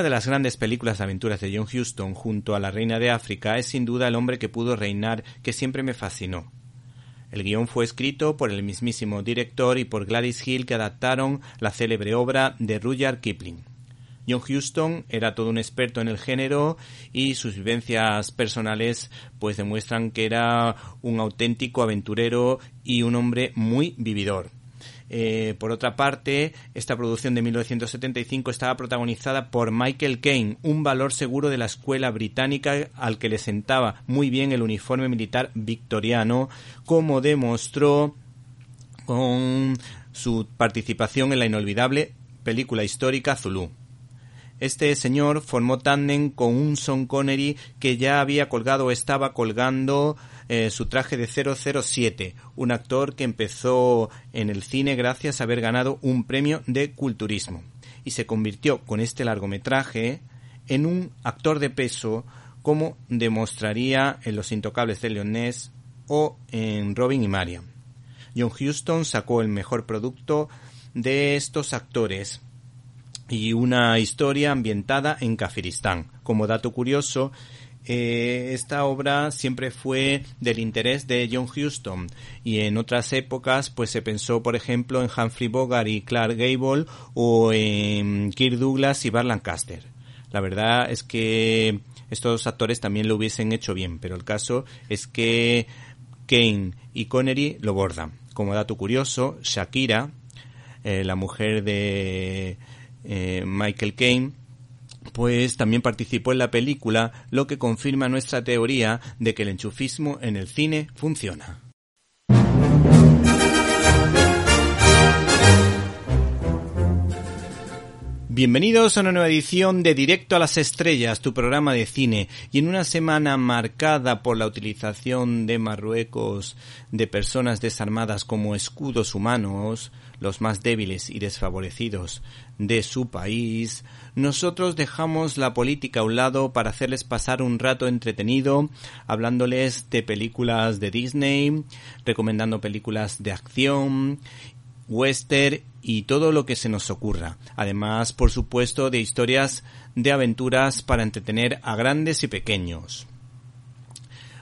Una de las grandes películas de aventuras de John Huston junto a La Reina de África es sin duda El hombre que pudo reinar, que siempre me fascinó. El guion fue escrito por el mismísimo director y por Gladys Hill que adaptaron la célebre obra de Rudyard Kipling. John Huston era todo un experto en el género y sus vivencias personales pues demuestran que era un auténtico aventurero y un hombre muy vividor. Eh, por otra parte, esta producción de 1975 estaba protagonizada por Michael Caine, un valor seguro de la escuela británica al que le sentaba muy bien el uniforme militar victoriano, como demostró con su participación en la inolvidable película histórica Zulu. Este señor formó tándem con un Son Connery que ya había colgado o estaba colgando eh, su traje de 007, un actor que empezó en el cine gracias a haber ganado un premio de culturismo y se convirtió con este largometraje en un actor de peso como demostraría en Los Intocables de Leonés o en Robin y Marian. John Huston sacó el mejor producto de estos actores y una historia ambientada en Kafiristán. Como dato curioso, eh, esta obra siempre fue del interés de John Huston y en otras épocas pues se pensó por ejemplo en Humphrey Bogart y Clark Gable o en Kirk Douglas y Bar Lancaster. La verdad es que estos actores también lo hubiesen hecho bien, pero el caso es que Kane y Connery lo bordan. Como dato curioso, Shakira, eh, la mujer de eh, Michael Caine, pues también participó en la película, lo que confirma nuestra teoría de que el enchufismo en el cine funciona. Bienvenidos a una nueva edición de Directo a las Estrellas, tu programa de cine, y en una semana marcada por la utilización de Marruecos de personas desarmadas como escudos humanos, los más débiles y desfavorecidos de su país, nosotros dejamos la política a un lado para hacerles pasar un rato entretenido, hablándoles de películas de Disney, recomendando películas de acción western y todo lo que se nos ocurra. Además, por supuesto, de historias de aventuras para entretener a grandes y pequeños.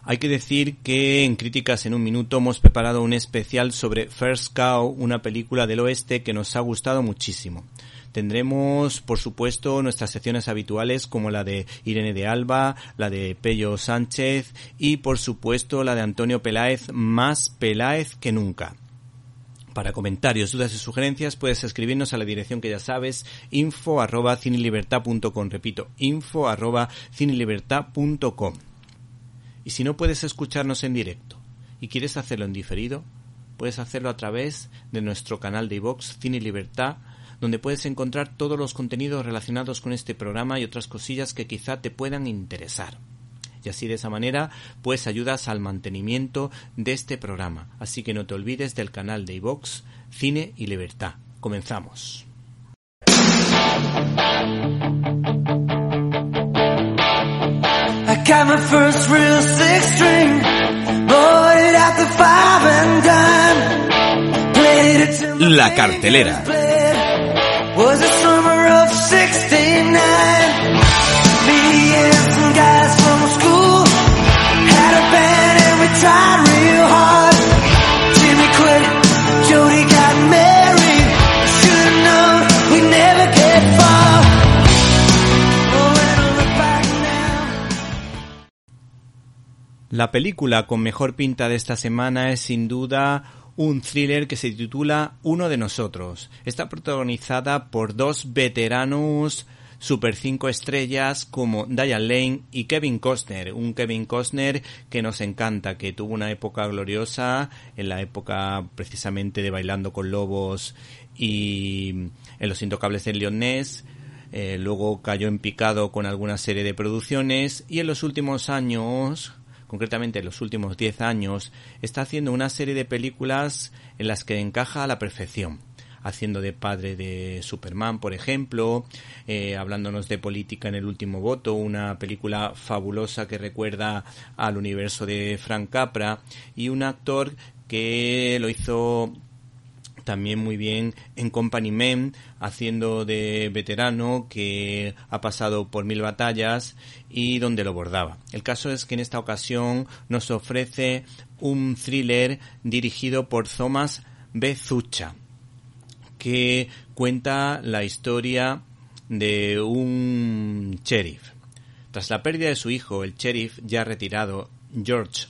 Hay que decir que en Críticas en un Minuto hemos preparado un especial sobre First Cow, una película del oeste que nos ha gustado muchísimo. Tendremos, por supuesto, nuestras secciones habituales como la de Irene de Alba, la de Pello Sánchez y, por supuesto, la de Antonio Peláez, más Peláez que nunca. Para comentarios, dudas y sugerencias puedes escribirnos a la dirección que ya sabes, info arroba. Repito, info arroba. Y si no puedes escucharnos en directo y quieres hacerlo en diferido, puedes hacerlo a través de nuestro canal de iVox Cine Libertad, donde puedes encontrar todos los contenidos relacionados con este programa y otras cosillas que quizá te puedan interesar y así de esa manera pues ayudas al mantenimiento de este programa. Así que no te olvides del canal de iVox Cine y Libertad. Comenzamos. La cartelera. real. La la película con mejor pinta de esta semana es sin duda un thriller que se titula Uno de nosotros. Está protagonizada por dos veteranos super cinco estrellas como Diane Lane y Kevin Costner, un Kevin Costner que nos encanta, que tuvo una época gloriosa en la época precisamente de Bailando con Lobos y en Los Intocables del Leonés, eh, luego cayó en picado con alguna serie de producciones y en los últimos años concretamente en los últimos 10 años, está haciendo una serie de películas en las que encaja a la perfección. Haciendo de padre de Superman, por ejemplo, eh, hablándonos de política en el último voto, una película fabulosa que recuerda al universo de Frank Capra y un actor que lo hizo también muy bien en Company Men, haciendo de veterano que ha pasado por mil batallas y donde lo bordaba. El caso es que en esta ocasión nos ofrece un thriller dirigido por Thomas Bezucha, que cuenta la historia de un sheriff. Tras la pérdida de su hijo, el sheriff ya retirado, George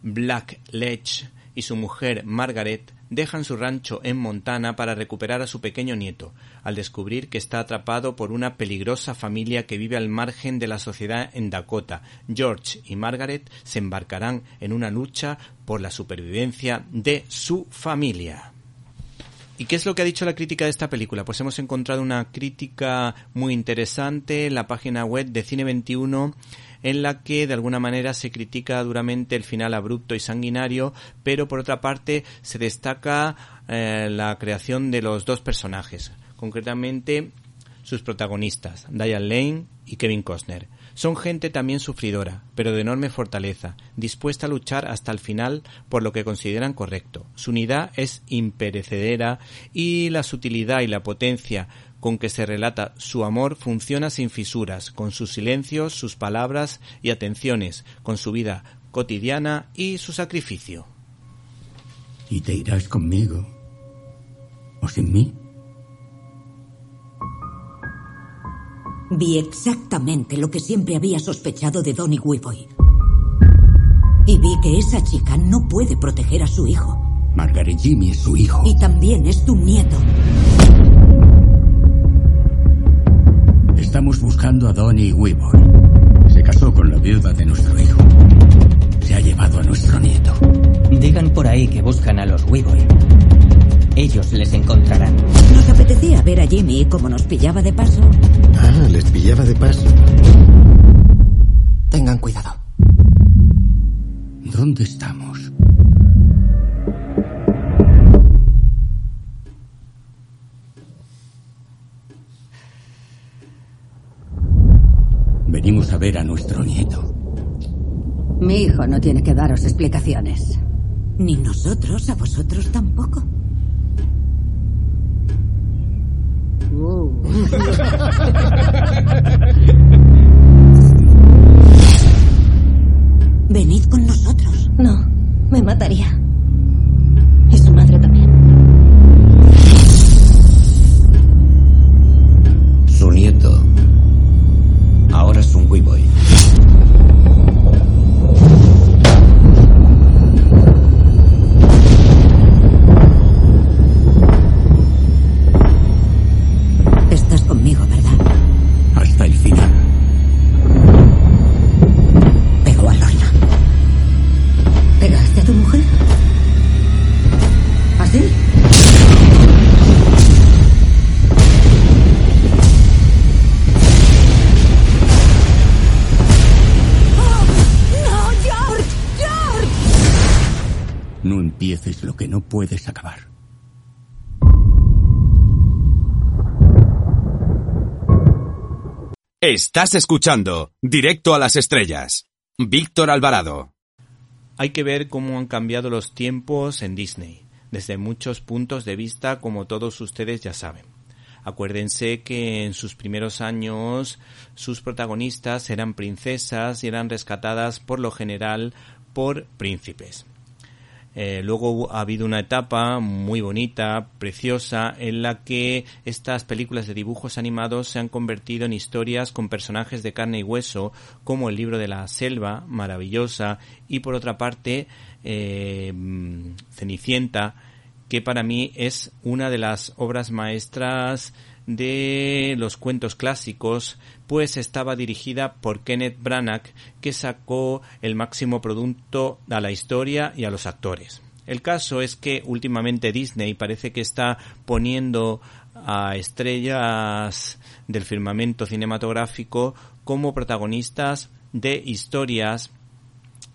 Blackledge, y su mujer Margaret dejan su rancho en Montana para recuperar a su pequeño nieto, al descubrir que está atrapado por una peligrosa familia que vive al margen de la sociedad en Dakota. George y Margaret se embarcarán en una lucha por la supervivencia de su familia. ¿Y qué es lo que ha dicho la crítica de esta película? Pues hemos encontrado una crítica muy interesante en la página web de Cine 21 en la que de alguna manera se critica duramente el final abrupto y sanguinario, pero por otra parte se destaca eh, la creación de los dos personajes, concretamente sus protagonistas, Diane Lane y Kevin Costner. Son gente también sufridora, pero de enorme fortaleza, dispuesta a luchar hasta el final por lo que consideran correcto. Su unidad es imperecedera y la sutilidad y la potencia con que se relata su amor funciona sin fisuras, con sus silencios, sus palabras y atenciones, con su vida cotidiana y su sacrificio. ¿Y te irás conmigo? ¿O sin mí? Vi exactamente lo que siempre había sospechado de Donny Weeboy. Y vi que esa chica no puede proteger a su hijo. Margaret Jimmy es su hijo. Y también es tu nieto. Estamos buscando a Donnie Weaver. Se casó con la viuda de nuestro hijo. Se ha llevado a nuestro nieto. Digan por ahí que buscan a los Weaver. Ellos les encontrarán. Nos apetecía ver a Jimmy como nos pillaba de paso. Ah, les pillaba de paso. Tengan cuidado. ¿Dónde estamos? Venimos a ver a nuestro nieto. Mi hijo no tiene que daros explicaciones. Ni nosotros, a vosotros tampoco. Uh. Venid con nosotros. No, me mataría. Estás escuchando Directo a las Estrellas. Víctor Alvarado. Hay que ver cómo han cambiado los tiempos en Disney, desde muchos puntos de vista, como todos ustedes ya saben. Acuérdense que en sus primeros años sus protagonistas eran princesas y eran rescatadas por lo general por príncipes. Eh, luego ha habido una etapa muy bonita, preciosa, en la que estas películas de dibujos animados se han convertido en historias con personajes de carne y hueso, como el libro de la selva, maravillosa, y por otra parte, eh, Cenicienta, que para mí es una de las obras maestras de los cuentos clásicos, pues estaba dirigida por Kenneth Branagh, que sacó el máximo producto a la historia y a los actores. El caso es que últimamente Disney parece que está poniendo a estrellas del firmamento cinematográfico como protagonistas de historias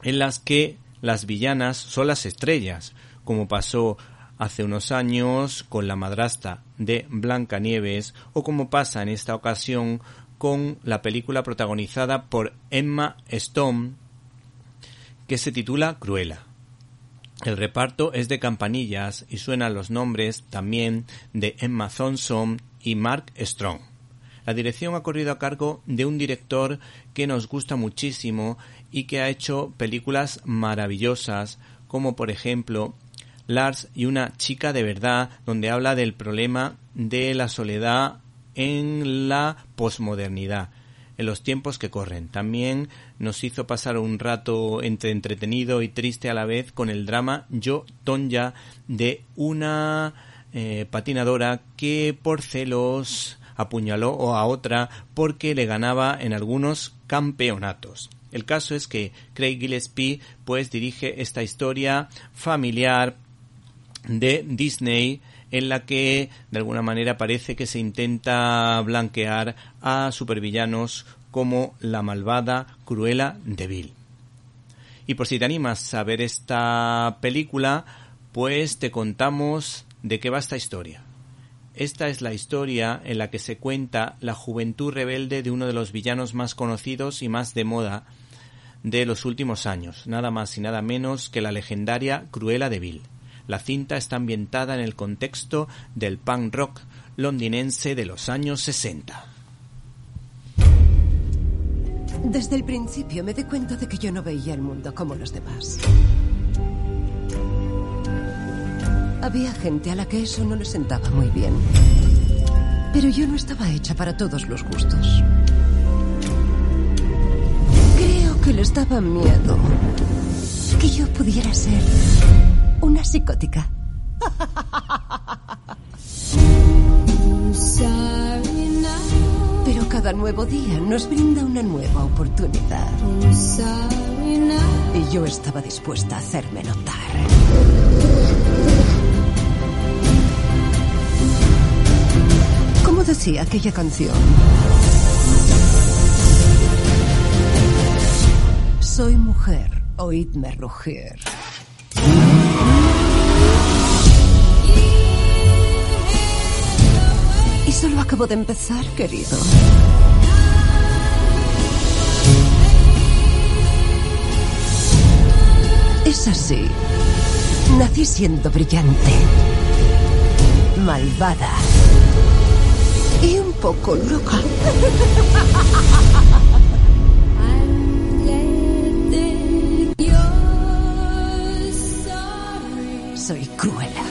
en las que las villanas son las estrellas, como pasó hace unos años con la madrastra de Blancanieves o como pasa en esta ocasión con la película protagonizada por Emma Stone que se titula Cruella. El reparto es de campanillas y suenan los nombres también de Emma Thompson y Mark Strong. La dirección ha corrido a cargo de un director que nos gusta muchísimo y que ha hecho películas maravillosas como por ejemplo Lars y una chica de verdad, donde habla del problema de la soledad en la posmodernidad, en los tiempos que corren. También nos hizo pasar un rato entre entretenido y triste a la vez con el drama Yo Tonya de una eh, patinadora que por celos apuñaló a otra porque le ganaba en algunos campeonatos. El caso es que Craig Gillespie pues dirige esta historia familiar de Disney en la que de alguna manera parece que se intenta blanquear a supervillanos como la malvada Cruella de. Y por si te animas a ver esta película, pues te contamos de qué va esta historia. Esta es la historia en la que se cuenta la juventud rebelde de uno de los villanos más conocidos y más de moda de los últimos años, nada más y nada menos que la legendaria Cruella de Vil. La cinta está ambientada en el contexto del punk rock londinense de los años 60. Desde el principio me di cuenta de que yo no veía el mundo como los demás. Había gente a la que eso no le sentaba muy bien. Pero yo no estaba hecha para todos los gustos. Creo que les daba miedo que yo pudiera ser una psicótica. Pero cada nuevo día nos brinda una nueva oportunidad. Y yo estaba dispuesta a hacerme notar. ¿Cómo decía aquella canción? Soy mujer, oídme rugir. Y solo acabo de empezar, querido. Es así. Nací siendo brillante, malvada y un poco loca. Soy cruela.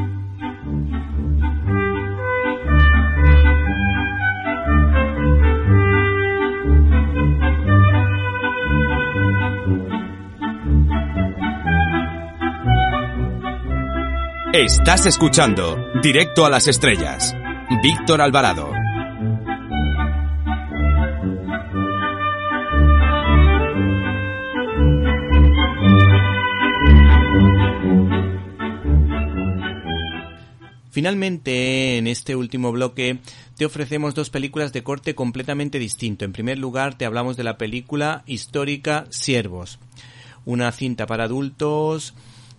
Estás escuchando Directo a las Estrellas. Víctor Alvarado. Finalmente, en este último bloque, te ofrecemos dos películas de corte completamente distinto. En primer lugar, te hablamos de la película histórica Siervos, una cinta para adultos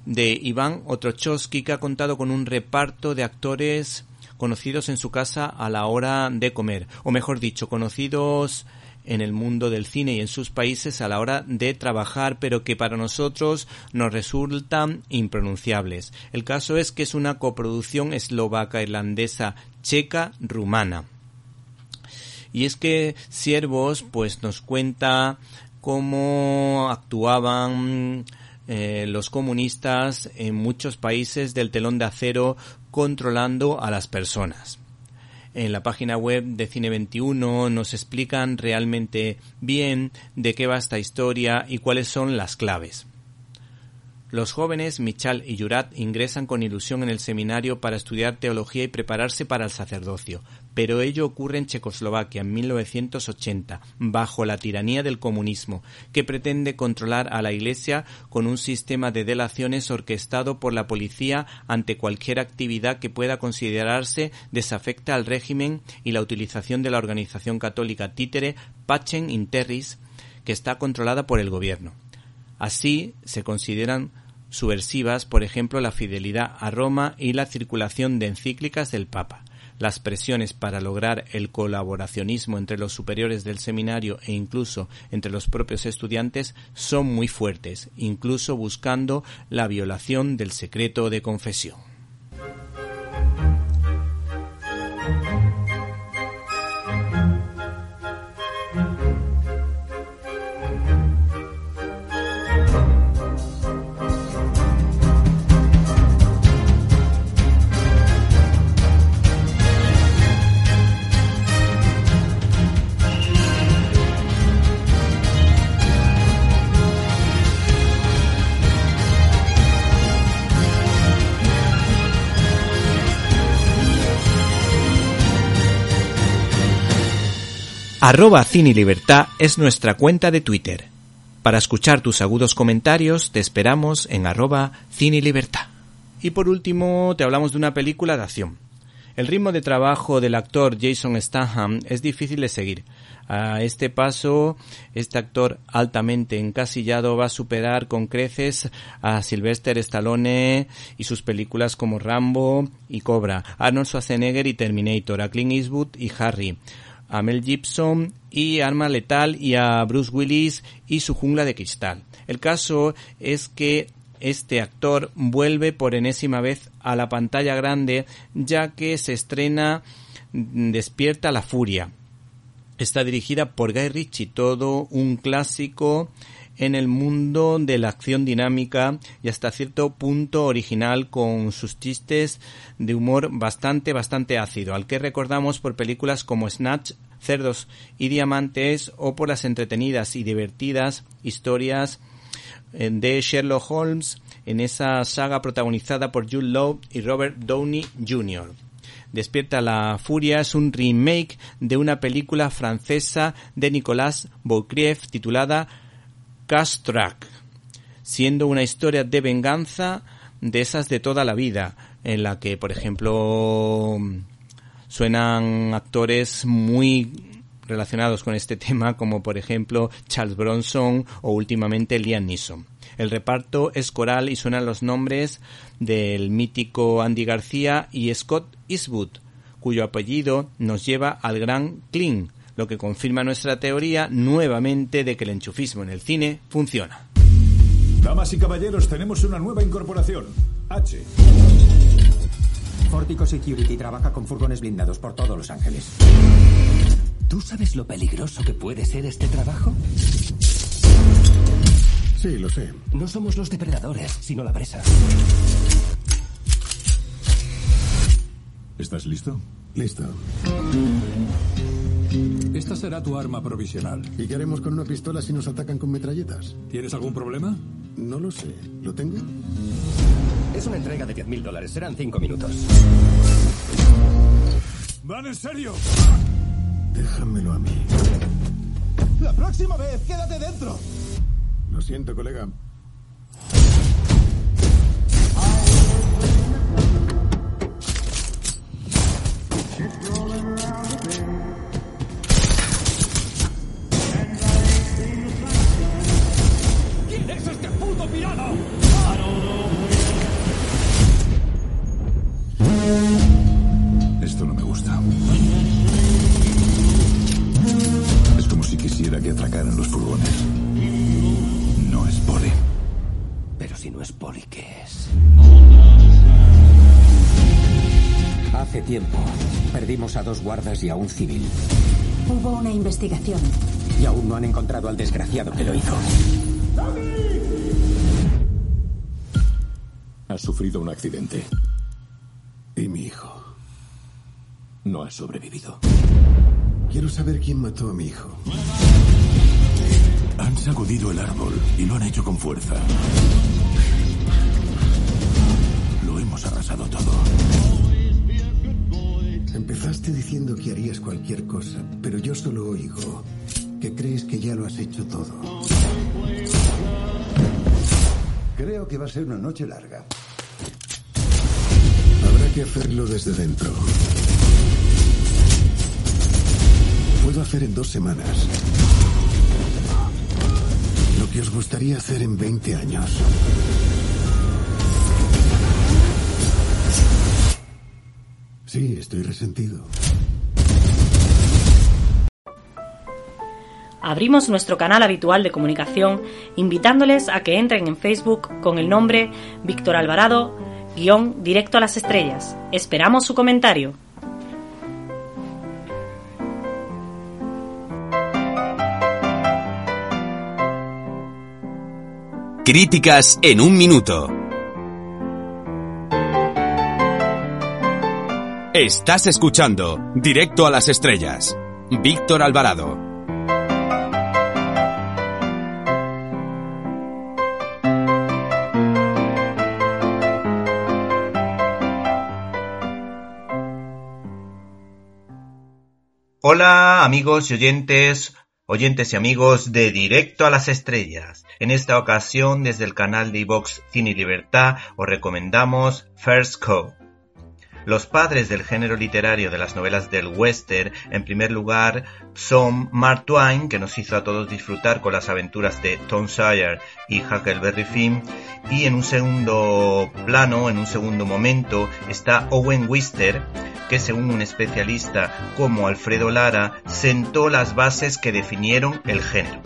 de Iván Otrochowski que ha contado con un reparto de actores conocidos en su casa a la hora de comer, o mejor dicho, conocidos en el mundo del cine y en sus países a la hora de trabajar, pero que para nosotros nos resultan impronunciables. El caso es que es una coproducción eslovaca, irlandesa, checa, rumana. Y es que Siervos pues nos cuenta cómo actuaban eh, los comunistas en muchos países del telón de acero controlando a las personas en la página web de Cine 21 nos explican realmente bien de qué va esta historia y cuáles son las claves. Los jóvenes Michal y Yurat ingresan con ilusión en el seminario para estudiar teología y prepararse para el sacerdocio, pero ello ocurre en Checoslovaquia en 1980, bajo la tiranía del comunismo, que pretende controlar a la Iglesia con un sistema de delaciones orquestado por la policía ante cualquier actividad que pueda considerarse desafecta al régimen y la utilización de la organización católica títere Pacem in Terris, que está controlada por el gobierno. Así se consideran subversivas, por ejemplo, la fidelidad a Roma y la circulación de encíclicas del Papa. Las presiones para lograr el colaboracionismo entre los superiores del seminario e incluso entre los propios estudiantes son muy fuertes, incluso buscando la violación del secreto de confesión. Arroba Cine Libertad es nuestra cuenta de Twitter. Para escuchar tus agudos comentarios te esperamos en arroba Cine Libertad. Y por último te hablamos de una película de acción. El ritmo de trabajo del actor Jason Statham es difícil de seguir. A este paso, este actor altamente encasillado va a superar con creces a Sylvester Stallone y sus películas como Rambo y Cobra, Arnold Schwarzenegger y Terminator, a Clint Eastwood y Harry, a Mel Gibson y Arma Letal y a Bruce Willis y su jungla de cristal. El caso es que este actor vuelve por enésima vez a la pantalla grande ya que se estrena Despierta la Furia. Está dirigida por Guy Ritchie, todo un clásico en el mundo de la acción dinámica y hasta cierto punto original con sus chistes de humor bastante bastante ácido, al que recordamos por películas como Snatch, Cerdos y Diamantes o por las entretenidas y divertidas historias eh, de Sherlock Holmes en esa saga protagonizada por Jude Law y Robert Downey Jr. Despierta la Furia es un remake de una película francesa de Nicolas Boukrieff titulada Track, siendo una historia de venganza de esas de toda la vida, en la que, por ejemplo, suenan actores muy relacionados con este tema, como por ejemplo Charles Bronson o últimamente Liam Neeson. El reparto es coral y suenan los nombres del mítico Andy García y Scott Eastwood, cuyo apellido nos lleva al gran Kling, lo que confirma nuestra teoría nuevamente de que el enchufismo en el cine funciona. Damas y caballeros, tenemos una nueva incorporación. H. Fortico Security trabaja con furgones blindados por todos Los Ángeles. ¿Tú sabes lo peligroso que puede ser este trabajo? Sí, lo sé. No somos los depredadores, sino la presa. ¿Estás listo? Listo. Esta será tu arma provisional. ¿Y qué haremos con una pistola si nos atacan con metralletas? ¿Tienes algún problema? No lo sé. ¿Lo tengo? Es una entrega de 10.000 dólares. Serán cinco minutos. ¡Van en serio! Déjamelo a mí. La próxima vez, quédate dentro. Lo siento, colega. Y a un civil. Hubo una investigación. Y aún no han encontrado al desgraciado que lo hizo. Ha sufrido un accidente. ¿Y mi hijo? No ha sobrevivido. Quiero saber quién mató a mi hijo. Han sacudido el árbol y lo han hecho con fuerza. Lo hemos arrasado todo. Empezaste diciendo que harías cualquier cosa, pero yo solo oigo que crees que ya lo has hecho todo. Creo que va a ser una noche larga. Habrá que hacerlo desde dentro. Puedo hacer en dos semanas lo que os gustaría hacer en 20 años. Sí, estoy resentido. Abrimos nuestro canal habitual de comunicación invitándoles a que entren en Facebook con el nombre Víctor Alvarado, guion directo a las estrellas. Esperamos su comentario. Críticas en un minuto. Estás escuchando Directo a las Estrellas. Víctor Alvarado. Hola amigos y oyentes, oyentes y amigos de Directo a las Estrellas. En esta ocasión, desde el canal de iVox Cine Libertad, os recomendamos First Cow. Los padres del género literario de las novelas del western, en primer lugar, son Mark Twain, que nos hizo a todos disfrutar con las aventuras de Tom Sawyer y Huckleberry Finn, y en un segundo plano, en un segundo momento, está Owen Wister, que según un especialista como Alfredo Lara, sentó las bases que definieron el género.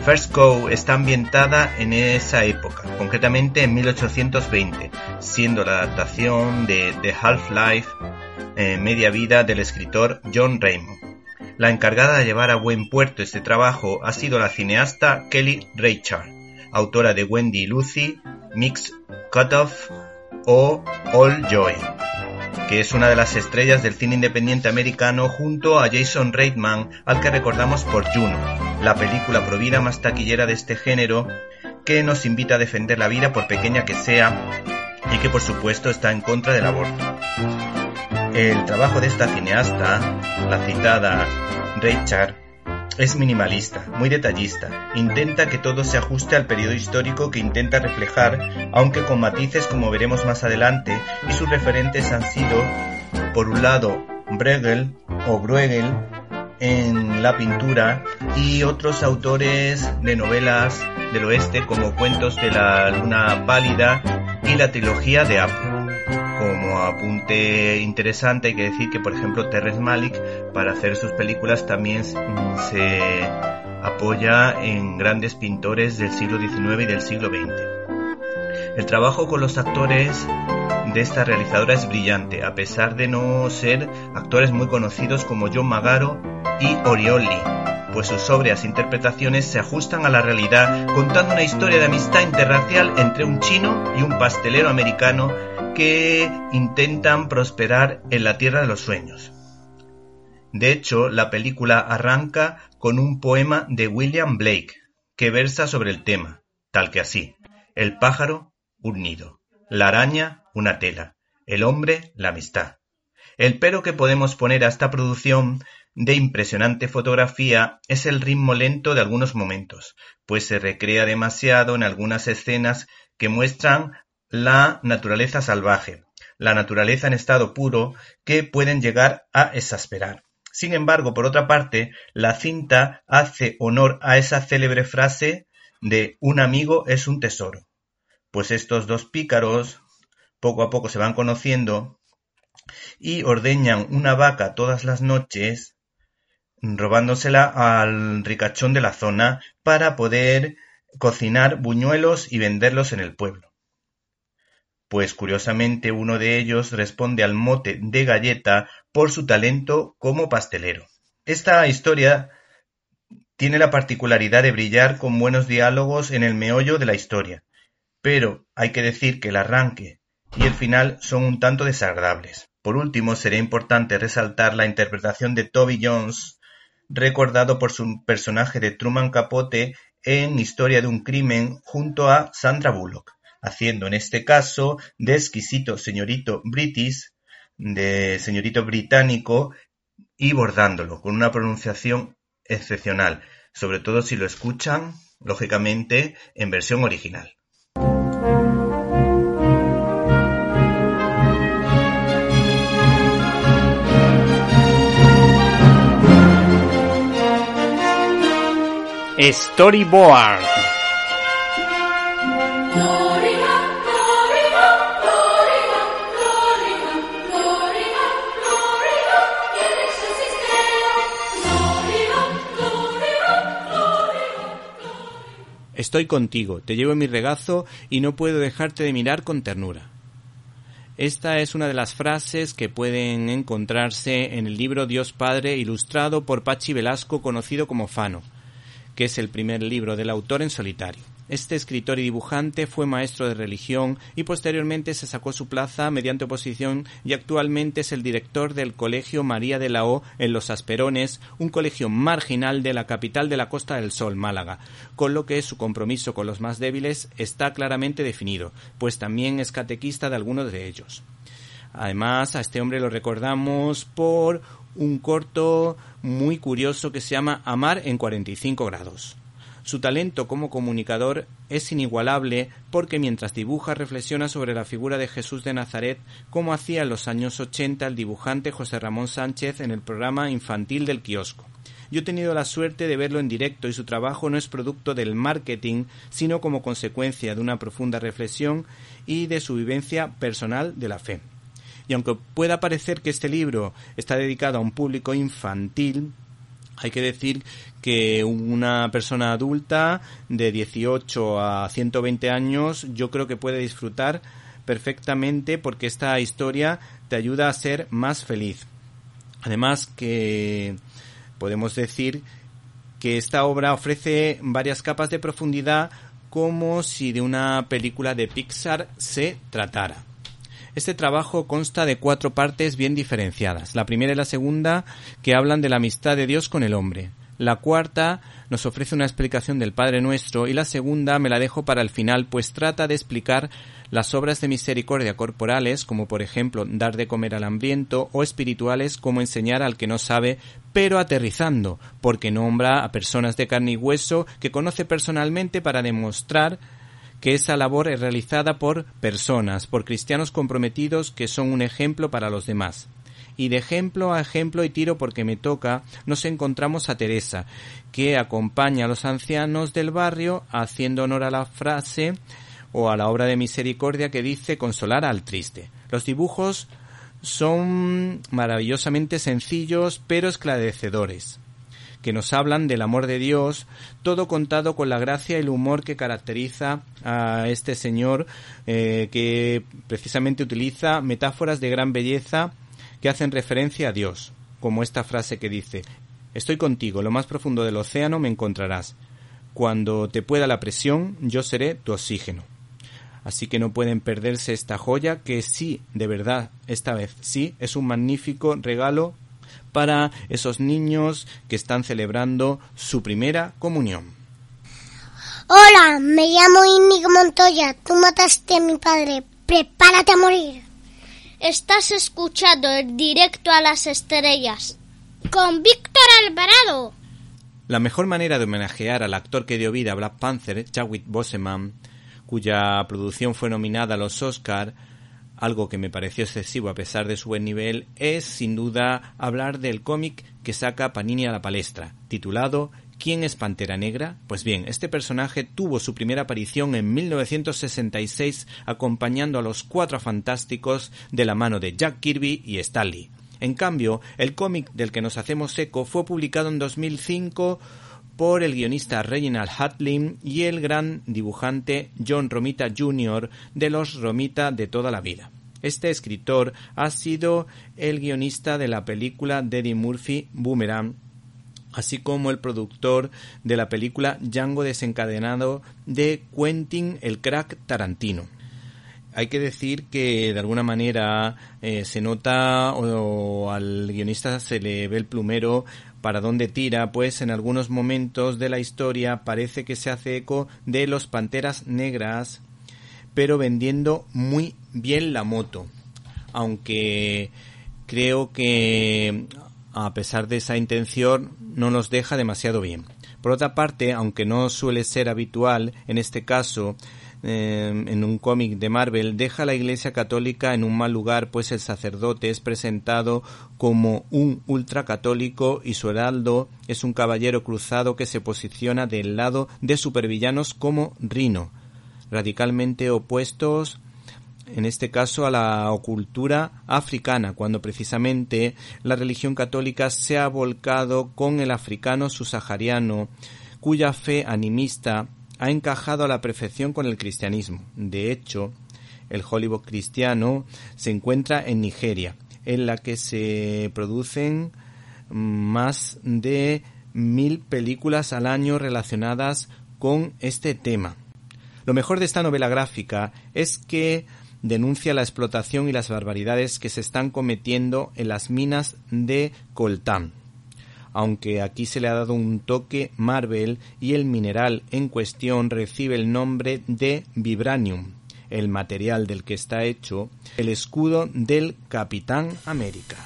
First Cow está ambientada en esa época, concretamente en 1820, siendo la adaptación de The Half-Life eh, Media Vida del escritor John Raymond. La encargada de llevar a buen puerto este trabajo ha sido la cineasta Kelly Reichardt, autora de Wendy y Lucy, Mix Cutoff o All Joy, que es una de las estrellas del cine independiente americano junto a Jason Reitman, al que recordamos por Juno, la película provida más taquillera de este género, que nos invita a defender la vida por pequeña que sea y que por supuesto está en contra del aborto. El trabajo de esta cineasta, la citada Richard, es minimalista, muy detallista, intenta que todo se ajuste al periodo histórico que intenta reflejar, aunque con matices como veremos más adelante, y sus referentes han sido, por un lado, Bruegel o Bruegel en la pintura y otros autores de novelas del oeste como Cuentos de la Luna Pálida y la trilogía de Apu. Como apunte interesante hay que decir que por ejemplo Terrence Malick para hacer sus películas también se apoya en grandes pintores del siglo XIX y del siglo XX. El trabajo con los actores de esta realizadora es brillante, a pesar de no ser actores muy conocidos como John Magaro y Orioli, pues sus sobrias interpretaciones se ajustan a la realidad contando una historia de amistad interracial entre un chino y un pastelero americano que intentan prosperar en la tierra de los sueños. De hecho, la película arranca con un poema de William Blake que versa sobre el tema, tal que así: el pájaro, un nido, la araña, una tela, el hombre, la amistad. El pero que podemos poner a esta producción de impresionante fotografía es el ritmo lento de algunos momentos, pues se recrea demasiado en algunas escenas que muestran la naturaleza salvaje, la naturaleza en estado puro, que pueden llegar a exasperar. Sin embargo, por otra parte, la cinta hace honor a esa célebre frase de un amigo es un tesoro, pues estos dos pícaros poco a poco se van conociendo y ordeñan una vaca todas las noches robándosela al ricachón de la zona para poder cocinar buñuelos y venderlos en el pueblo. Pues curiosamente uno de ellos responde al mote de galleta por su talento como pastelero. Esta historia tiene la particularidad de brillar con buenos diálogos en el meollo de la historia, pero hay que decir que el arranque y el final son un tanto desagradables. Por último, sería importante resaltar la interpretación de Toby Jones, recordado por su personaje de Truman Capote en Historia de un crimen junto a Sandra Bullock, haciendo en este caso de exquisito señorito british, de señorito británico y bordándolo con una pronunciación excepcional, sobre todo si lo escuchan, lógicamente, en versión original. Storyboard. Estoy contigo, te llevo en mi regazo y no puedo dejarte de mirar con ternura. Esta es una de las frases que pueden encontrarse en el libro Dios Padre ilustrado por Pachi Velasco conocido como Fano que es el primer libro del autor en solitario. Este escritor y dibujante fue maestro de religión y posteriormente se sacó su plaza mediante oposición y actualmente es el director del Colegio María de la O en Los Asperones, un colegio marginal de la capital de la Costa del Sol, Málaga, con lo que su compromiso con los más débiles está claramente definido, pues también es catequista de algunos de ellos. Además, a este hombre lo recordamos por un corto muy curioso que se llama Amar en 45 grados. Su talento como comunicador es inigualable porque mientras dibuja reflexiona sobre la figura de Jesús de Nazaret como hacía en los años 80 el dibujante José Ramón Sánchez en el programa infantil del kiosco. Yo he tenido la suerte de verlo en directo y su trabajo no es producto del marketing, sino como consecuencia de una profunda reflexión y de su vivencia personal de la fe. Y aunque pueda parecer que este libro está dedicado a un público infantil, hay que decir que una persona adulta de 18 a 120 años yo creo que puede disfrutar perfectamente porque esta historia te ayuda a ser más feliz. Además que podemos decir que esta obra ofrece varias capas de profundidad como si de una película de Pixar se tratara. Este trabajo consta de cuatro partes bien diferenciadas. La primera y la segunda que hablan de la amistad de Dios con el hombre. La cuarta nos ofrece una explicación del Padre Nuestro y la segunda me la dejo para el final, pues trata de explicar las obras de misericordia corporales, como por ejemplo dar de comer al hambriento, o espirituales, como enseñar al que no sabe, pero aterrizando, porque nombra a personas de carne y hueso que conoce personalmente para demostrar que esa labor es realizada por personas, por cristianos comprometidos que son un ejemplo para los demás. Y de ejemplo a ejemplo y tiro porque me toca, nos encontramos a Teresa, que acompaña a los ancianos del barrio haciendo honor a la frase o a la obra de misericordia que dice consolar al triste. Los dibujos son maravillosamente sencillos pero esclarecedores que nos hablan del amor de Dios, todo contado con la gracia y el humor que caracteriza a este señor eh, que precisamente utiliza metáforas de gran belleza que hacen referencia a Dios, como esta frase que dice Estoy contigo, lo más profundo del océano me encontrarás. Cuando te pueda la presión, yo seré tu oxígeno. Así que no pueden perderse esta joya que sí, de verdad, esta vez sí, es un magnífico regalo para esos niños que están celebrando su primera comunión. Hola, me llamo Inigo Montoya. Tú mataste a mi padre. Prepárate a morir. Estás escuchando el directo a las estrellas con Víctor Alvarado. La mejor manera de homenajear al actor que dio vida a Black Panther, Chadwick Boseman, cuya producción fue nominada a los Oscar, algo que me pareció excesivo a pesar de su buen nivel, es sin duda hablar del cómic que saca Panini a la palestra, titulado ¿Quién es Pantera Negra? Pues bien, este personaje tuvo su primera aparición en 1966 acompañando a los Cuatro Fantásticos de la mano de Jack Kirby y Stanley. En cambio, el cómic del que nos hacemos eco fue publicado en 2005 por el guionista Reginald Hatlin y el gran dibujante John Romita Jr. de los Romita de toda la vida. Este escritor ha sido el guionista de la película de Murphy Boomerang, así como el productor de la película Django desencadenado de Quentin el crack Tarantino. Hay que decir que de alguna manera eh, se nota o al guionista se le ve el plumero para dónde tira, pues en algunos momentos de la historia parece que se hace eco de los Panteras Negras, pero vendiendo muy bien la moto. Aunque creo que a pesar de esa intención no nos deja demasiado bien. Por otra parte, aunque no suele ser habitual en este caso, em, en un cómic de Marvel, deja a la Iglesia Católica en un mal lugar, pues el sacerdote es presentado como un ultracatólico y su heraldo es un caballero cruzado que se posiciona del lado de supervillanos como Rino, radicalmente opuestos en este caso a la cultura africana, cuando precisamente la religión católica se ha volcado con el africano subsahariano, cuya fe animista ha encajado a la perfección con el cristianismo. De hecho, el Hollywood cristiano se encuentra en Nigeria, en la que se producen más de mil películas al año relacionadas con este tema. Lo mejor de esta novela gráfica es que denuncia la explotación y las barbaridades que se están cometiendo en las minas de coltán. Aunque aquí se le ha dado un toque Marvel y el mineral en cuestión recibe el nombre de Vibranium, el material del que está hecho el escudo del Capitán América.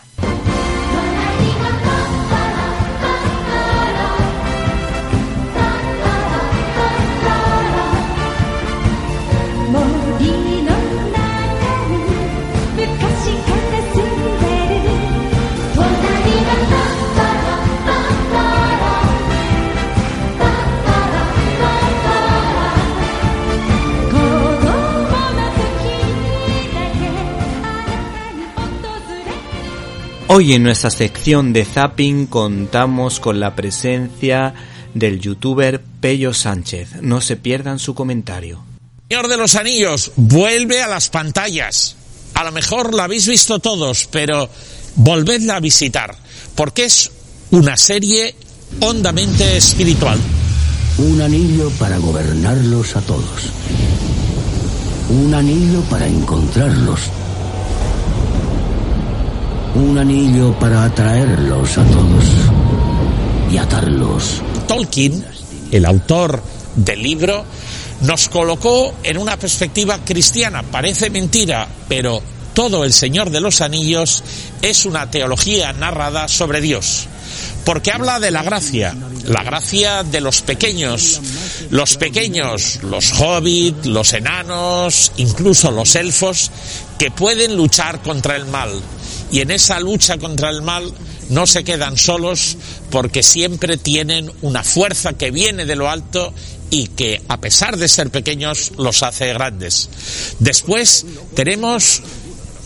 Hoy en nuestra sección de Zapping contamos con la presencia del youtuber Pello Sánchez. No se pierdan su comentario. Señor de los Anillos vuelve a las pantallas. A lo mejor la habéis visto todos, pero volvedla a visitar, porque es una serie hondamente espiritual. Un anillo para gobernarlos a todos. Un anillo para encontrarlos un anillo para atraerlos a todos y atarlos. Tolkien, el autor del libro, nos colocó en una perspectiva cristiana. Parece mentira, pero todo el Señor de los Anillos es una teología narrada sobre Dios. Porque habla de la gracia, la gracia de los pequeños, los pequeños, los hobbits, los enanos, incluso los elfos, que pueden luchar contra el mal, y en esa lucha contra el mal no se quedan solos porque siempre tienen una fuerza que viene de lo alto y que a pesar de ser pequeños los hace grandes. Después tenemos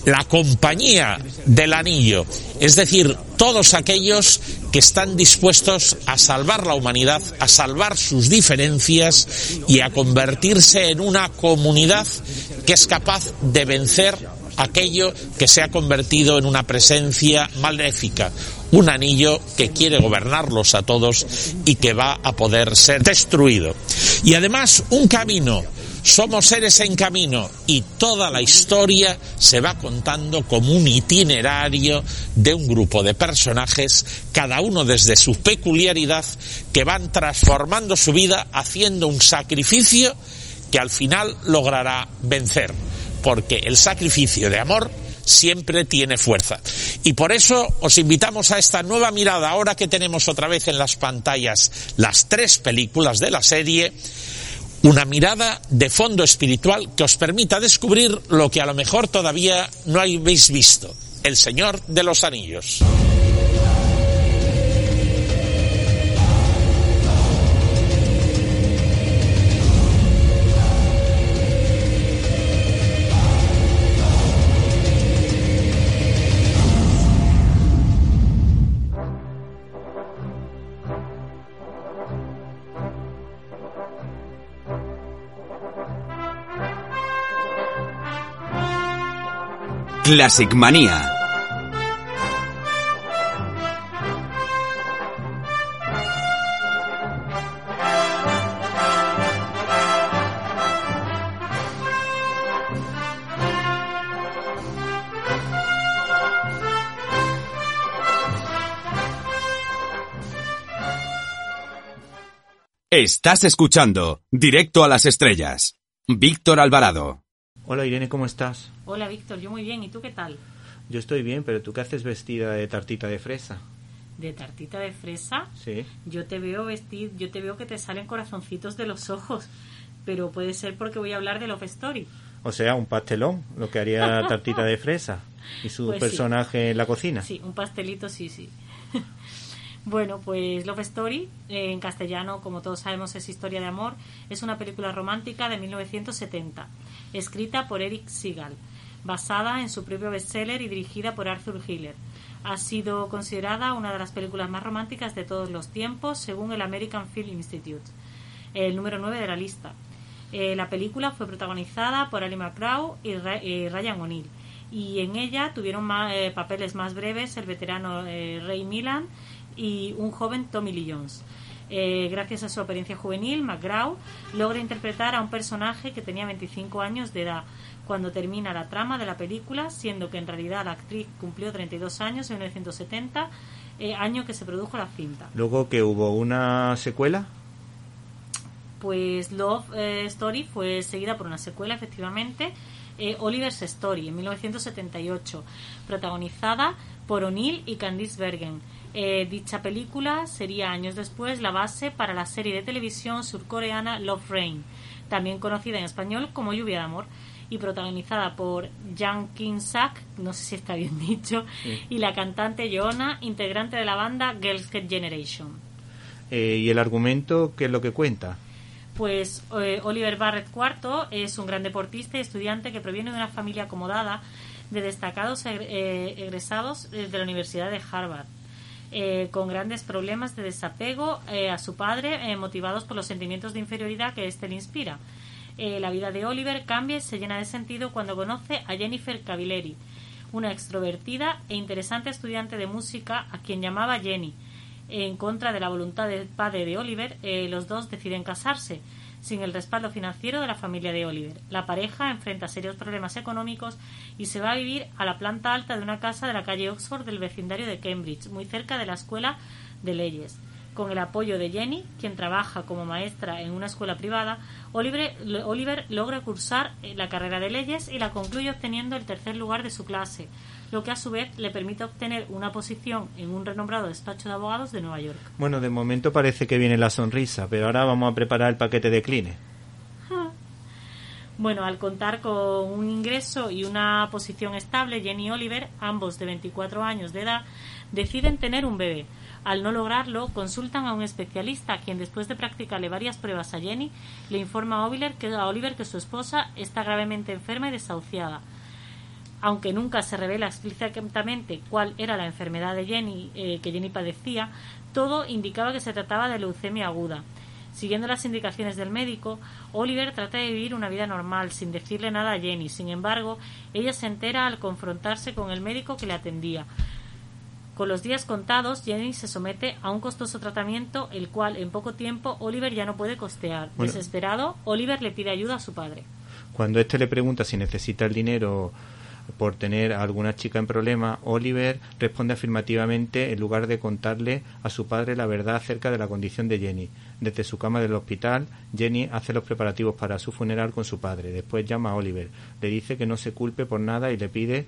la compañía del anillo, es decir, todos aquellos que están dispuestos a salvar la humanidad, a salvar sus diferencias y a convertirse en una comunidad que es capaz de vencer aquello que se ha convertido en una presencia maléfica, un anillo que quiere gobernarlos a todos y que va a poder ser destruido. Y además un camino, somos seres en camino y toda la historia se va contando como un itinerario de un grupo de personajes, cada uno desde su peculiaridad, que van transformando su vida haciendo un sacrificio que al final logrará vencer porque el sacrificio de amor siempre tiene fuerza. Y por eso os invitamos a esta nueva mirada, ahora que tenemos otra vez en las pantallas las tres películas de la serie, una mirada de fondo espiritual que os permita descubrir lo que a lo mejor todavía no habéis visto, el Señor de los Anillos. Classic Manía. Estás escuchando Directo a las Estrellas. Víctor Alvarado. Hola Irene, ¿cómo estás? Hola Víctor, yo muy bien. ¿Y tú qué tal? Yo estoy bien, pero ¿tú qué haces vestida de tartita de fresa? ¿De tartita de fresa? Sí. Yo te veo vestir, yo te veo que te salen corazoncitos de los ojos, pero puede ser porque voy a hablar de Love Story. O sea, un pastelón, lo que haría tartita de fresa y su Pues sí. personaje en la cocina. Sí, un pastelito, sí, sí. Bueno, pues Love Story, eh, en castellano, como todos sabemos, es Historia de Amor, es una película romántica de 1970, escrita por Eric Segal, basada en su propio bestseller y dirigida por Arthur Hiller. Ha sido considerada una de las películas más románticas de todos los tiempos, según el American Film Institute, el número 9 de la lista. Eh, la película fue protagonizada por Ali McGraw y eh, Ryan O'Neill, y en ella tuvieron papeles más breves el veterano Ray Milland y un joven Tommy Lee Jones. Eh, gracias a su apariencia juvenil, McGraw logra interpretar a un personaje que tenía 25 años de edad cuando termina la trama de la película, siendo que en realidad la actriz cumplió 32 años en 1970, eh, año que se produjo la cinta. Luego que hubo una secuela, Pues Love eh, Story fue seguida por una secuela, efectivamente, eh, Oliver's Story, en 1978, protagonizada por O'Neill y Candice Bergen. Eh, dicha película sería años después la base para la serie de televisión surcoreana Love Rain, también conocida en español como Lluvia de Amor, y protagonizada por Jang Kin-sak, no sé si está bien dicho, Sí. y la cantante Yeona, integrante de la banda Girls' Generation. eh, y el argumento, ¿qué es lo que cuenta? Pues eh, Oliver Barrett IV es un gran deportista y estudiante que proviene de una familia acomodada de destacados eh, egresados de la Universidad de Harvard, eh, con grandes problemas de desapego eh, a su padre, eh, motivados por los sentimientos de inferioridad que éste le inspira. La vida de Oliver cambia y se llena de sentido cuando conoce a Jennifer Cavalieri, una extrovertida e interesante estudiante de música a quien llamaba Jenny. En contra de la voluntad del padre de Oliver, los dos deciden casarse, sin el respaldo financiero de la familia de Oliver. La pareja enfrenta serios problemas económicos y se va a vivir a la planta alta de una casa de la calle Oxford del vecindario de Cambridge, muy cerca de la escuela de leyes. Con el apoyo de Jenny, quien trabaja como maestra en una escuela privada, Oliver, Oliver logra cursar eh, la carrera de leyes y la concluye obteniendo el tercer lugar de su clase, lo que a su vez le permite obtener una posición en un renombrado despacho de abogados de Nueva York. Bueno, de momento parece que viene la sonrisa, pero ahora vamos a preparar el paquete de Kline. Bueno, al contar con un ingreso y una posición estable, Jenny y Oliver, ambos de 24 años de edad, deciden tener un bebé. Al no lograrlo, consultan a un especialista, quien después de practicarle varias pruebas a Jenny, le informa a Oliver que, su esposa está gravemente enferma y desahuciada. Aunque nunca se revela explícitamente cuál era la enfermedad de Jenny eh, que Jenny padecía, todo indicaba que se trataba de leucemia aguda. Siguiendo las indicaciones del médico, Oliver trata de vivir una vida normal, sin decirle nada a Jenny. Sin embargo, ella se entera al confrontarse con el médico que le atendía. Con los días contados, Jenny se somete a un costoso tratamiento, el cual en poco tiempo Oliver ya no puede costear. Bueno. Desesperado, Oliver le pide ayuda a su padre. Cuando este le pregunta si necesita el dinero por tener a alguna chica en problema, Oliver responde afirmativamente en lugar de contarle a su padre la verdad acerca de la condición de Jenny. Desde su cama del hospital, Jenny hace los preparativos para su funeral con su padre. Después llama a Oliver, le dice que no se culpe por nada y le pide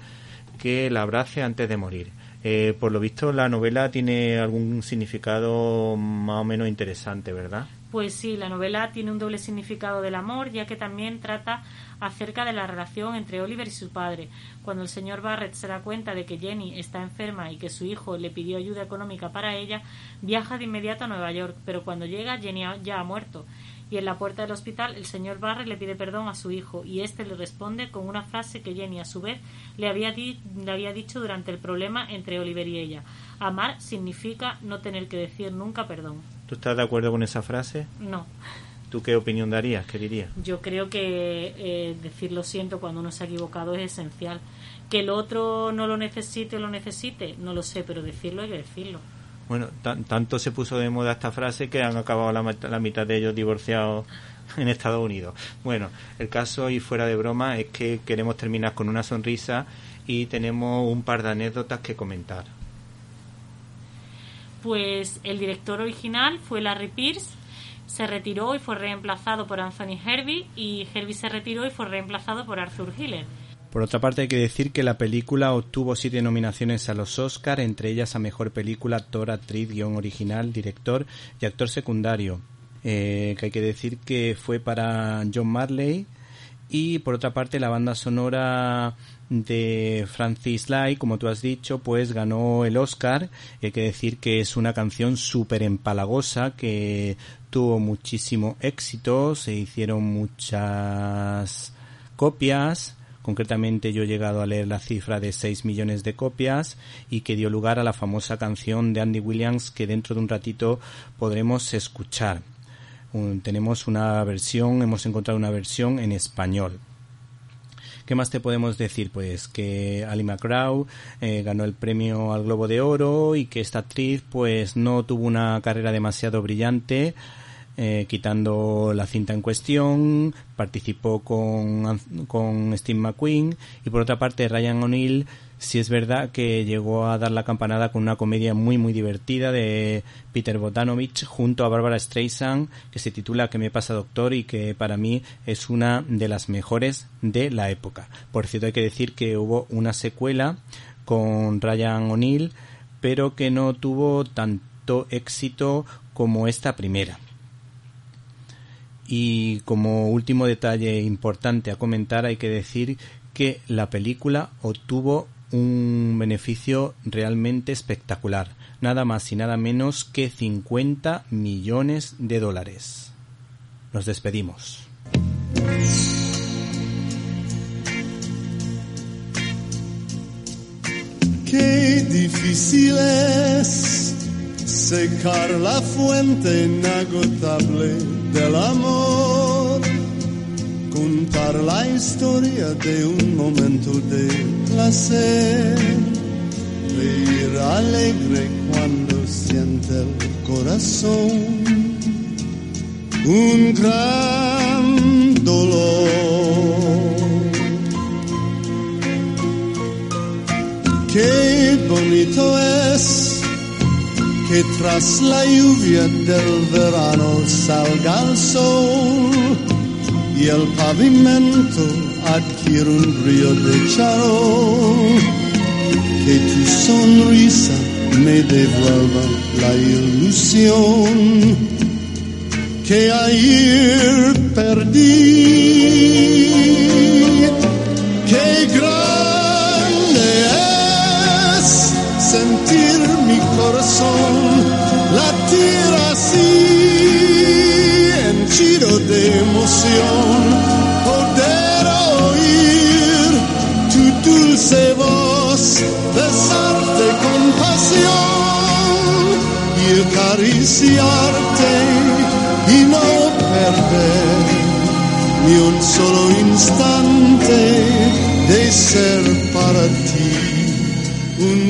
que la abrace antes de morir. Eh, por lo visto, la novela tiene algún significado más o menos interesante, ¿verdad? Pues sí, la novela tiene un doble significado del amor, ya que también trata acerca de la relación entre Oliver y su padre. Cuando el señor Barrett se da cuenta de que Jenny está enferma y que su hijo le pidió ayuda económica para ella, viaja de inmediato a Nueva York, pero cuando llega Jenny ya ha muerto. Y en la puerta del hospital el señor Barrett le pide perdón a su hijo y éste le responde con una frase que Jenny a su vez le había, di- le había dicho durante el problema entre Oliver y ella. Amar significa no tener que decir nunca perdón. ¿Tú estás de acuerdo con esa frase? No. ¿Tú qué opinión darías? ¿Qué dirías? Yo creo que eh, decir lo siento cuando uno se ha equivocado es esencial. Que el otro no lo necesite o lo necesite, no lo sé, pero decirlo hay que decirlo. Bueno, tanto se puso de moda esta frase que han acabado la, la mitad de ellos divorciados en Estados Unidos. Bueno, el caso y fuera de broma es que queremos terminar con una sonrisa y tenemos un par de anécdotas que comentar. Pues el director original fue Larry Pierce, se retiró y fue reemplazado por Anthony Herbie y Herbie se retiró y fue reemplazado por Arthur Hiller. Por otra parte, hay que decir que la película obtuvo siete nominaciones a los Oscar, entre ellas a Mejor Película, Actor, Actriz, Guión Original, Director y Actor Secundario. Eh, que hay que decir que fue para John Marley y por otra parte la banda sonora de Francis Lai, como tú has dicho, pues ganó el Oscar. Hay que decir que es una canción súper empalagosa que tuvo muchísimo éxito, se hicieron muchas copias. Concretamente yo he llegado a leer la cifra de 6 millones de copias y que dio lugar a la famosa canción de Andy Williams que dentro de un ratito podremos escuchar. tenemos una versión, hemos encontrado una versión en español. ¿Qué más te podemos decir? Pues que Ali McGraw eh, ganó el premio al Globo de Oro y que esta actriz pues no tuvo una carrera demasiado brillante. Eh, quitando la cinta en cuestión, participó con, con Steve McQueen y por otra parte Ryan O'Neill si es verdad que llegó a dar la campanada con una comedia muy muy divertida de Peter Botanovich junto a Barbara Streisand que se titula ¿Qué me pasa doctor? y que para mí es una de las mejores de la época. Por cierto hay que decir que hubo una secuela con Ryan O'Neill pero que no tuvo tanto éxito como esta primera. Y como último detalle importante a comentar hay que decir que la película obtuvo un beneficio realmente espectacular, nada más y nada menos que 50 millones de dólares. Nos despedimos. Qué difícil es secar la fuente inagotable del amor. Contar la historia de un momento de placer, reír alegre cuando siente el corazón. Un gran dolor. Qué bonito es que tras la lluvia del verano salga el sol y el pavimento adquiere un brillo de charol. Que tu sonrisa me devuelva la ilusión que ayer perdí.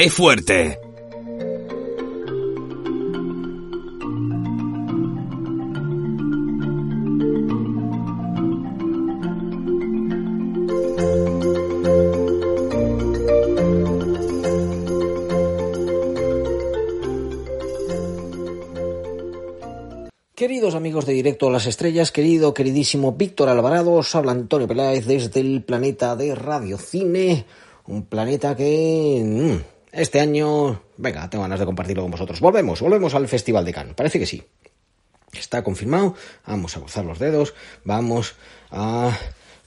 ¡Qué fuerte! Queridos amigos de Directo a las Estrellas, querido, queridísimo Víctor Alvarado, os habla Antonio Peláez desde el planeta de Radio Cine, un planeta que... Mm, este año, venga, tengo ganas de compartirlo con vosotros. Volvemos, volvemos al Festival de Cannes, parece que sí. Está confirmado, vamos a gozar los dedos, vamos a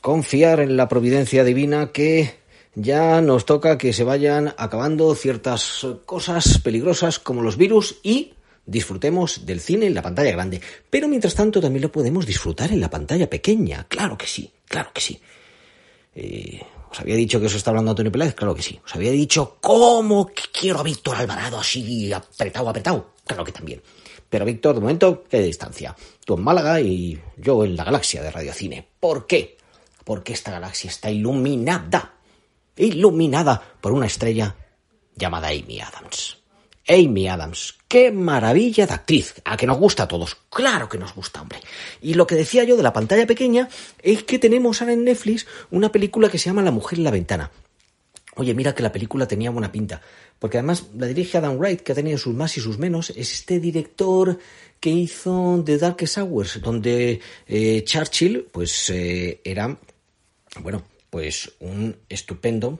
confiar en la providencia divina que ya nos toca que se vayan acabando ciertas cosas peligrosas como los virus y disfrutemos del cine en la pantalla grande. Pero mientras tanto también lo podemos disfrutar en la pantalla pequeña. Claro que sí, claro que sí. Eh, ¿Os había dicho que eso está hablando Antonio Peláez? Claro que sí. ¿Os había dicho cómo quiero a Víctor Alvarado así apretado, apretado? Claro que también. Pero Víctor, de momento, qué distancia. Tú en Málaga y yo en la galaxia de Radiocine. ¿Por qué? Porque esta galaxia está iluminada. Iluminada por una estrella llamada Amy Adams. Amy Adams, qué maravilla de actriz, a que nos gusta a todos, claro que nos gusta, hombre. Y lo que decía yo de la pantalla pequeña es que tenemos ahora en Netflix una película que se llama La mujer en la ventana. Oye, mira que la película tenía buena pinta, porque además la dirige Adam Wright, que ha tenido sus más y sus menos, es este director que hizo The Darkest Hours, donde eh, Churchill, pues eh, era, bueno, pues un estupendo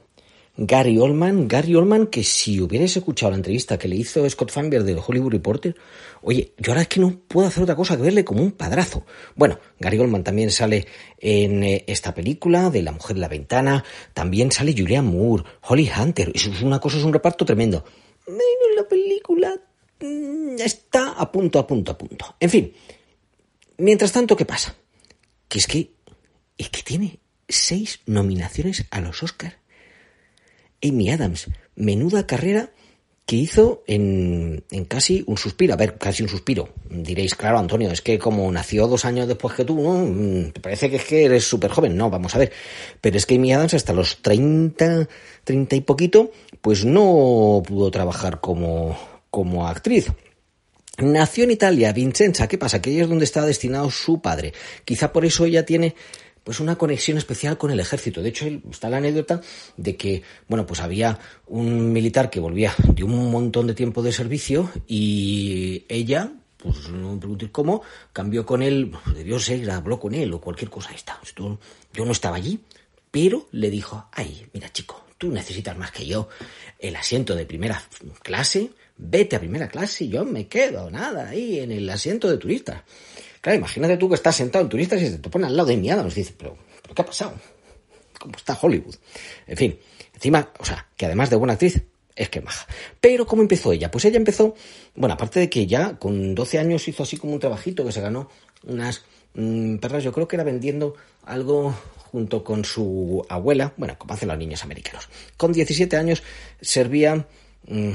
Gary Oldman, Gary Oldman, que si hubierais escuchado la entrevista que le hizo Scott Feinberg del Hollywood Reporter, oye, yo ahora es que no puedo hacer otra cosa que verle como un padrazo. Bueno, Gary Oldman también sale en eh, esta película de La mujer en la ventana, también sale Julianne Moore, Holly Hunter, eso es una cosa, es un reparto tremendo. la película mm, está a punto, a punto, a punto. En fin, mientras tanto, ¿qué pasa? Que es que, es que tiene seis nominaciones a los Oscars Amy Adams. Menuda carrera que hizo en, en, casi un suspiro. A ver, casi un suspiro. Diréis, claro, Antonio, es que como nació dos años después que tú, ¿no? Mm, te parece que es que eres súper joven. No, vamos a ver. Pero es que Amy Adams hasta los 30, 30 y poquito, pues no pudo trabajar como, como actriz. Nació en Italia, Vincenza. ¿Qué pasa? Que es donde está destinado su padre. Quizá por eso ella tiene pues una conexión especial con el ejército. De hecho, está la anécdota de que, bueno, pues había un militar que volvía de un montón de tiempo de servicio y ella, pues no me preguntéis cómo, cambió con él, debió ser, habló con él o cualquier cosa. Está. Yo no estaba allí, pero le dijo, ay, mira chico, tú necesitas más que yo el asiento de primera clase, vete a primera clase y yo me quedo, nada, ahí en el asiento de turista. Claro, imagínate tú que estás sentado en turistas y te pones al lado de Amy Adams. Dices, pero, pero ¿qué ha pasado? ¿Cómo está Hollywood? En fin, encima, o sea, que además de buena actriz, es que maja. Pero ¿cómo empezó ella? Pues ella empezó, bueno, aparte de que ya con 12 años hizo así como un trabajito que se ganó unas mmm, perras, yo creo que era vendiendo algo junto con su abuela, bueno, como hacen los niños americanos. Con 17 años servía, mmm,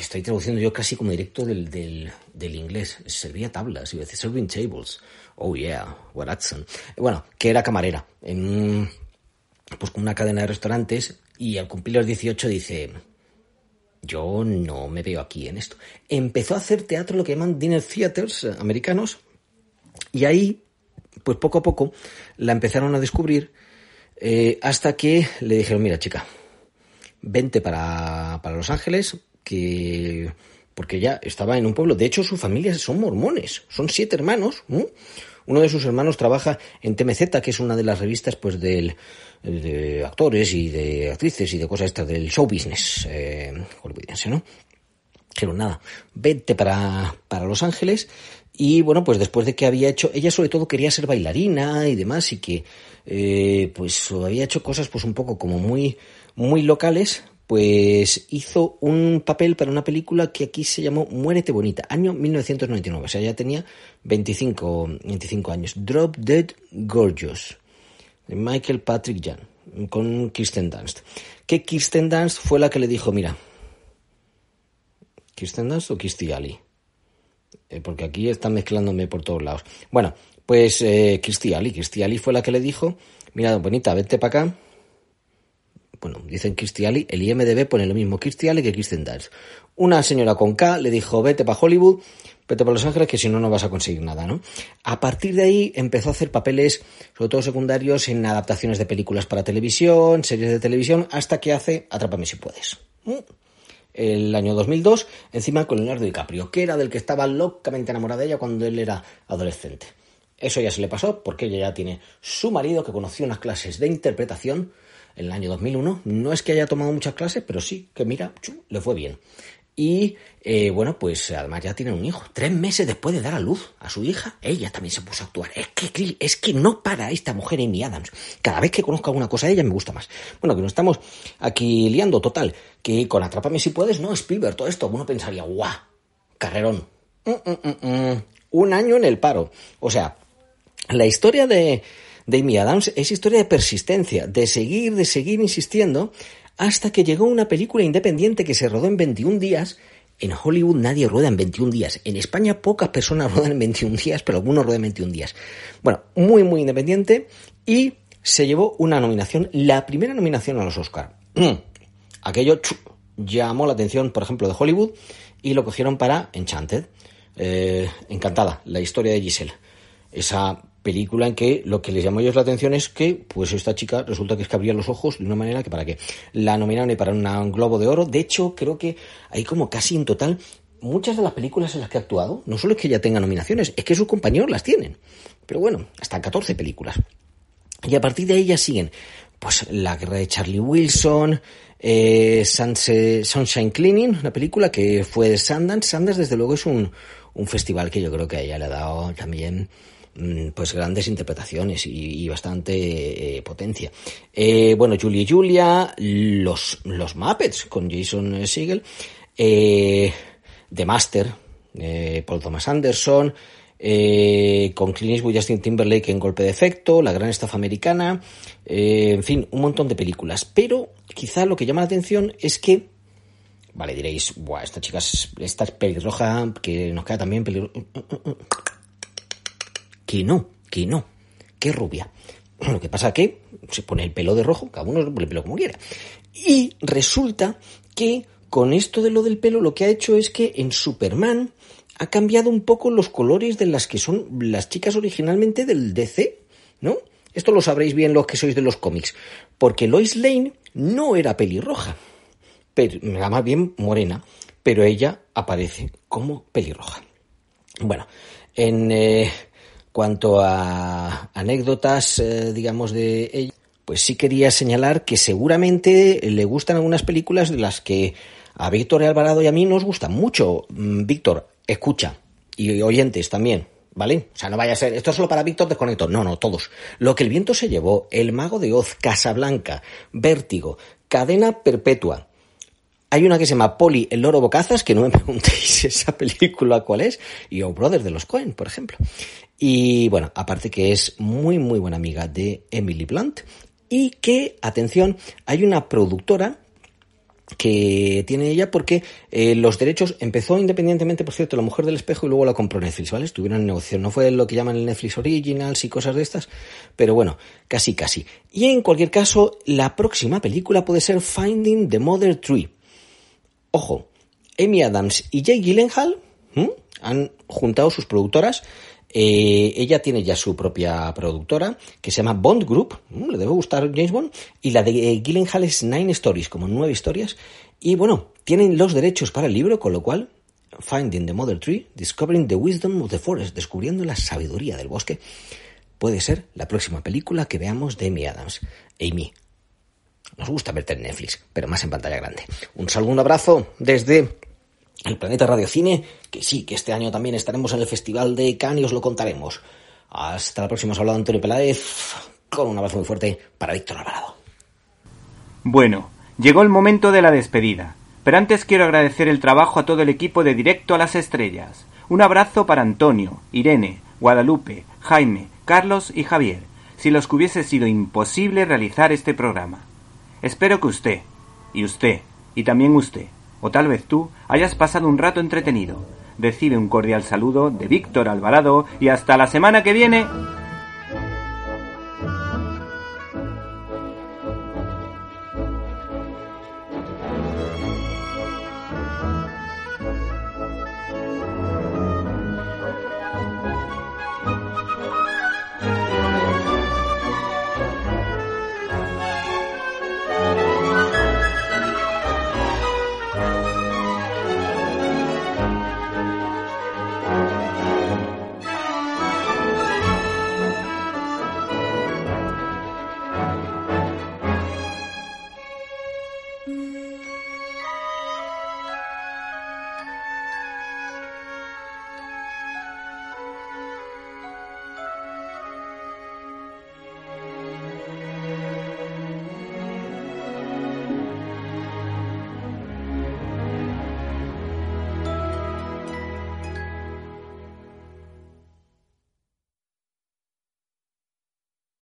estoy traduciendo yo casi como directo del, del, del inglés, servía tablas, y veces serving tables. Oh yeah, Watson. Bueno, que era camarera en pues con una cadena de restaurantes y al cumplir los 18 dice, yo no me veo aquí en esto. Empezó a hacer teatro, lo que llaman dinner theaters americanos, y ahí, pues poco a poco, la empezaron a descubrir eh, hasta que le dijeron, mira chica, vente para, para Los Ángeles, que porque ya estaba en un pueblo. De hecho, su familia son mormones, son siete hermanos. Uno de sus hermanos trabaja en TMZ, que es una de las revistas pues del, de actores y de actrices y de cosas estas del show business eh, ¿no? Pero nada, vete para, para Los Ángeles y bueno, pues después de que había hecho, ella sobre todo quería ser bailarina y demás y que eh, pues había hecho cosas pues un poco como muy, muy locales, pues hizo un papel para una película que aquí se llamó Muérete Bonita, año 1999, o sea, ya tenía 25, 25 años. Drop Dead Gorgeous, de Michael Patrick Jan, con Kirsten Dunst. Que Kirsten Dunst fue la que le dijo, mira, ¿Kirsten Dunst o Kirstie Ali? Eh, porque aquí están mezclándome por todos lados. Bueno, pues eh, Kirstie Ali, Kirstie Ali fue la que le dijo, mira, bonita, vente para acá, bueno, dicen Kirstiali, el IMDB pone lo mismo Kirstiali que Kirsten Dunst. Una señora con K le dijo, vete para Hollywood, vete para Los Ángeles, que si no, no vas a conseguir nada, ¿no? A partir de ahí empezó a hacer papeles, sobre todo secundarios, en adaptaciones de películas para televisión, series de televisión, hasta que hace Atrápame si puedes. ¿Mm? El año 2002, encima con Leonardo DiCaprio, que era del que estaba locamente enamorada de ella cuando él era adolescente. Eso ya se le pasó porque ella ya tiene su marido que conoció unas clases de interpretación en el año 2001. No es que haya tomado muchas clases, pero sí que mira, le fue bien. y eh, bueno, pues además ya tienen un hijo. Tres meses después de dar a luz a su hija, ella también se puso a actuar. Es que, es que no para esta mujer Amy Adams. Cada vez que conozco alguna cosa de ella me gusta más. Bueno, que nos estamos aquí liando total. Que con Atrápame si puedes, no, Spielberg, todo esto. Uno pensaría, guau, carrerón. Mm, mm, mm, un año en el paro. O sea, la historia de, de Amy Adams es historia de persistencia, de seguir, de seguir insistiendo hasta que llegó una película independiente que se rodó en 21 días. En Hollywood nadie rueda en 21 días. En España pocas personas ruedan en 21 días, pero algunos ruedan en 21 días. Bueno, muy, muy independiente y se llevó una nominación, la primera nominación a los Oscar. Aquello llamó la atención, por ejemplo, de Hollywood y lo cogieron para Enchanted. Eh, encantada, la historia de Giselle. Esa película en que lo que les llamó ellos la atención es que, pues esta chica resulta que es que abría los ojos de una manera que para que la nominaron y para un globo de oro. De hecho, creo que hay como casi en total muchas de las películas en las que ha actuado, no solo es que ella tenga nominaciones, es que sus compañeros las tienen. Pero bueno, hasta 14 películas. Y a partir de ahí ya siguen, pues La guerra de Charlie Wilson, eh, Sunshine Cleaning, una película que fue de Sundance. Sundance, desde luego, es un, un festival que yo creo que a ella le ha dado también pues grandes interpretaciones y, bastante eh, potencia. Eh, bueno, Julia y Julia, los, los Muppets con Jason Segel, eh, The Master, Paul Thomas Anderson, con Clint Eastwood Justin Timberlake en Golpe de Efecto, La Gran Estafa Americana, en fin, un montón de películas. Pero quizá lo que llama la atención es que Vale, diréis, Buah, esta chica, esta es pelirroja, que nos queda también pelirroja que no, que no, que rubia. Lo que pasa que se pone el pelo de rojo, cada uno pone el pelo como quiera. Y resulta que con esto de lo del pelo lo que ha hecho es que en Superman ha cambiado un poco los colores de las que son las chicas originalmente del DC, ¿no? Esto lo sabréis bien los que sois de los cómics, porque Lois Lane no era pelirroja, pero, más bien morena, pero ella aparece como pelirroja. Bueno, en, eh, cuanto a anécdotas, eh, digamos, de ella, pues sí quería señalar que seguramente le gustan algunas películas de las que a Víctor Alvarado y a mí nos gustan mucho. Mm, Víctor, escucha, y oyentes también, ¿vale? O sea, no vaya a ser, esto es solo para Víctor Desconecto. No, no, todos. Lo que el viento se llevó, El Mago de Oz, Casablanca, Vértigo, Cadena Perpetua, hay una que se llama Poli, el loro bocazas, que no me preguntéis esa película cuál es, y O Brothers de los Cohen, por ejemplo. Y bueno, aparte que es muy, muy buena amiga de Emily Blunt, y que, atención, hay una productora que tiene ella porque eh, los derechos empezó independientemente, por cierto, La Mujer del Espejo y luego la compró Netflix, ¿vale? Estuvieron en negociación. No fue lo que llaman el Netflix Originals y cosas de estas, pero bueno, casi casi. Y en cualquier caso, la próxima película puede ser Finding the Mother Tree Ojo, Amy Adams y Jay Gyllenhaal han juntado sus productoras. Eh, ella tiene ya su propia productora que se llama Bond Group. le debe gustar James Bond. Y la de eh, Gyllenhaal es Nine Stories, como nueve historias. Y bueno, tienen los derechos para el libro, con lo cual Finding the Mother Tree, Discovering the Wisdom of the Forest, descubriendo la sabiduría del bosque, puede ser la próxima película que veamos de Amy Adams. Amy, nos gusta verte en Netflix, pero más en pantalla grande. Un saludo, un abrazo desde el Planeta Radio Cine, que sí, que este año también estaremos en el Festival de Cannes y os lo contaremos. Hasta la próxima, os ha hablado Antonio Peláez, con un abrazo muy fuerte para Víctor Alvarado. Bueno, llegó el momento de la despedida, pero antes quiero agradecer el trabajo a todo el equipo de Directo a las Estrellas. Un abrazo para Antonio, Irene, Guadalupe, Jaime, Carlos y Javier, si los que hubiese sido imposible realizar este programa. Espero que usted, y usted, y también usted, o tal vez tú, hayas pasado un rato entretenido. Recibe un cordial saludo de Víctor Alvarado y hasta la semana que viene.